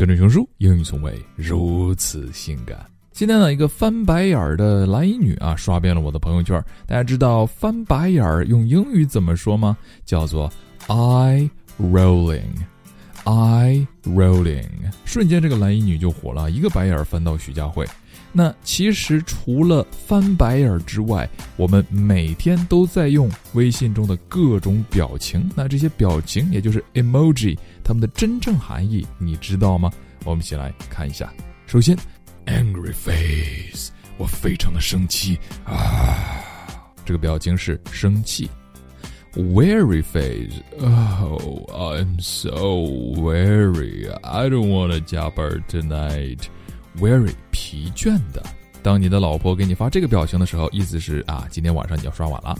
跟着熊叔，英语从未如此性感。今天呢，一个翻白眼儿的蓝衣女啊，刷遍了我的朋友圈。大家知道翻白眼儿用英语怎么说吗？叫做 eye rolling，eye rolling。瞬间，这个蓝衣女就火了，一个白眼儿翻到徐家汇。那其实除了翻白眼之外，我们每天都在用微信中的各种表情。那这些表情，也就是 emoji，它们的真正含义你知道吗？我们一起来看一下。首先，angry face，我非常的生气啊，这个表情是生气。Weary face，oh I'm so weary，I don't wanna 加班 tonight，weary 疲倦的。当你的老婆给你发这个表情的时候，意思是啊，今天晚上你要刷碗了。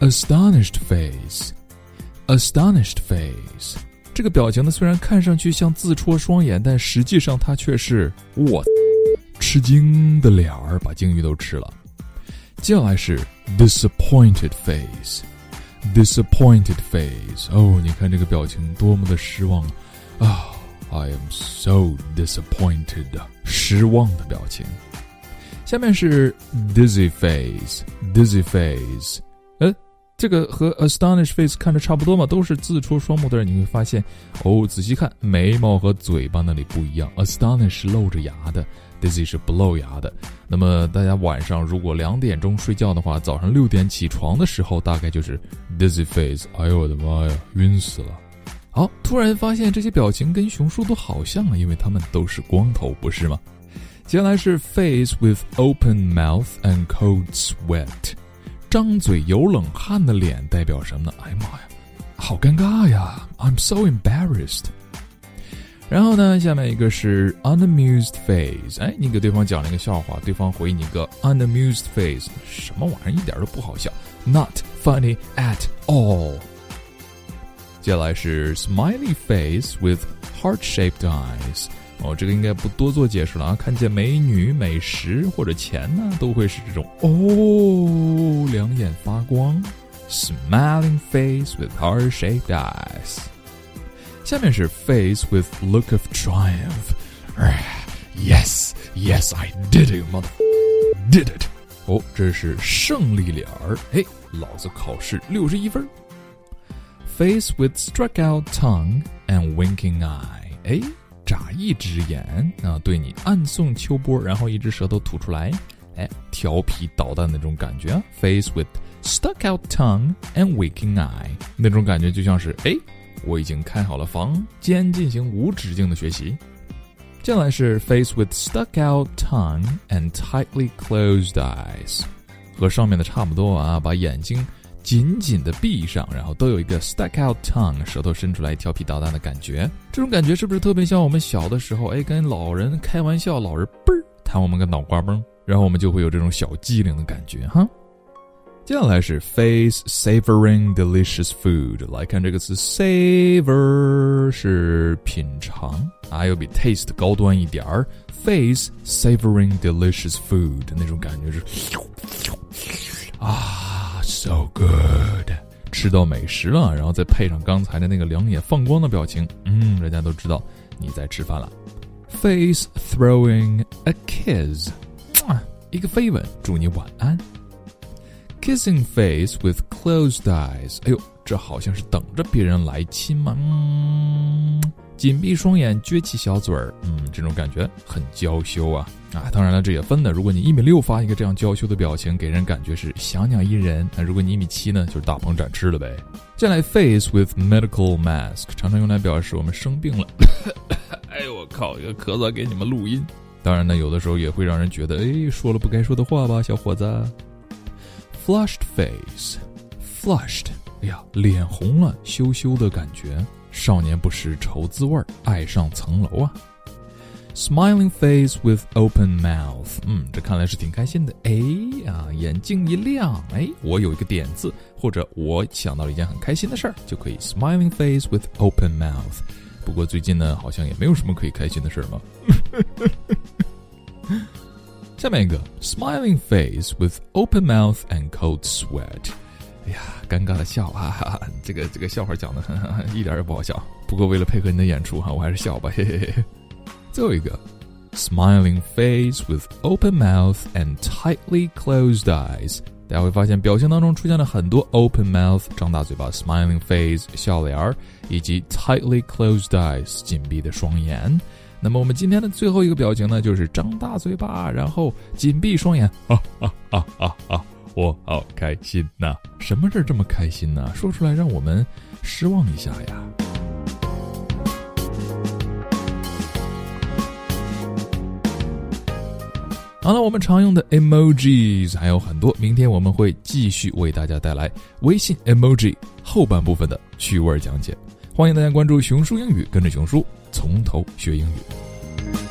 Astonished face，astonished face，这个表情呢，虽然看上去像自戳双眼，但实际上它却是我吃惊的脸儿，把鲸鱼都吃了。接下来是 disappointed face，disappointed face，哦，你看这个表情多么的失望啊！I am so disappointed，失望的表情。下面是 dizzy face，dizzy face。呃，这个和 astonished face 看着差不多嘛，都是自戳双目的人。你会发现，哦，仔细看，眉毛和嘴巴那里不一样。astonished 是露着牙的，dizzy 是不露牙的。那么大家晚上如果两点钟睡觉的话，早上六点起床的时候，大概就是 dizzy face。哎呦我的妈呀，晕死了！好，突然发现这些表情跟熊叔都好像啊，因为他们都是光头，不是吗？接下来是 face with open mouth and cold sweat，张嘴有冷汗的脸代表什么呢？哎呀妈呀，好尴尬呀！I'm so embarrassed。然后呢，下面一个是 unamused face，哎，你给对方讲了一个笑话，对方回你一个 unamused face，什么玩意儿，一点都不好笑，not funny at all。接下来是 smiley face with heart-shaped eyes，哦，这个应该不多做解释了啊。看见美女、美食或者钱呢，都会是这种哦，两眼发光。Smiling face with heart-shaped eyes。下面是 face with look of triumph。Yes, yes, I did it, mother, did it。哦，这是胜利脸儿。嘿，老子考试六十一分。 Face with struck out tongue and winking eye，哎，眨一只眼啊，对你暗送秋波，然后一只舌头吐出来，哎，调皮捣蛋那种感觉啊。Face with stuck out tongue and winking eye，那种感觉就像是哎，我已经开好了房间，进行无止境的学习。接下来是 face with stuck out tongue and tightly closed eyes，和上面的差不多啊，把眼睛。紧紧的闭上，然后都有一个 stuck out tongue，舌头伸出来调皮捣蛋的感觉。这种感觉是不是特别像我们小的时候？哎，跟老人开玩笑，老人嘣儿弹我们个脑瓜崩，然后我们就会有这种小机灵的感觉哈。接下来是 face savoring delicious food，来看这个词 savor 是品尝啊，要比 taste 高端一点儿。face savoring delicious food 那种感觉是啊。So good，吃到美食了，然后再配上刚才的那个两眼放光的表情，嗯，人家都知道你在吃饭了。Face throwing a kiss，一个飞吻，祝你晚安。Kissing face with closed eyes，哎呦，这好像是等着别人来亲吗？嗯。紧闭双眼，撅起小嘴儿，嗯，这种感觉很娇羞啊啊！当然了，这也分的。如果你一米六发一个这样娇羞的表情，给人感觉是小鸟依人；那如果你一米七呢，就是大鹏展翅了呗。接下来，face with medical mask，常常用来表示我们生病了。哎呦我靠，一个咳嗽给你们录音。当然呢，有的时候也会让人觉得，哎，说了不该说的话吧，小伙子。Flushed face，flushed，哎呀，脸红了，羞羞的感觉。少年不识愁滋味儿，爱上层楼啊！Smiling face with open mouth，嗯，这看来是挺开心的。哎啊，眼睛一亮，哎，我有一个点子，或者我想到了一件很开心的事儿，就可以 smiling face with open mouth。不过最近呢，好像也没有什么可以开心的事儿嘛。下面一个 smiling face with open mouth and cold sweat。哎呀，尴尬的笑啊！这个这个笑话讲的 一点也不好笑。不过为了配合你的演出哈，我还是笑吧。嘿嘿嘿。最后一个，smiling face with open mouth and tightly closed eyes。大家会发现表情当中出现了很多 open mouth 张大嘴巴，smiling face 笑脸儿，以及 tightly closed eyes 紧闭的双眼。那么我们今天的最后一个表情呢，就是张大嘴巴，然后紧闭双眼。啊啊啊啊啊！我好开心呐！什么事儿这么开心呢？说出来让我们失望一下呀。好了，我们常用的 emojis 还有很多，明天我们会继续为大家带来微信 emoji 后半部分的趣味讲解。欢迎大家关注熊叔英语，跟着熊叔。从头学英语。